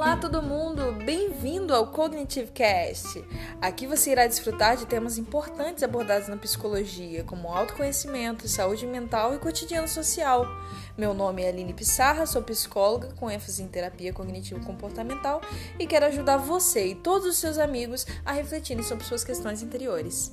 Olá, todo mundo! Bem-vindo ao Cognitive Cast! Aqui você irá desfrutar de temas importantes abordados na psicologia, como autoconhecimento, saúde mental e cotidiano social. Meu nome é Aline Pissarra, sou psicóloga com ênfase em terapia cognitivo-comportamental e quero ajudar você e todos os seus amigos a refletirem sobre suas questões interiores.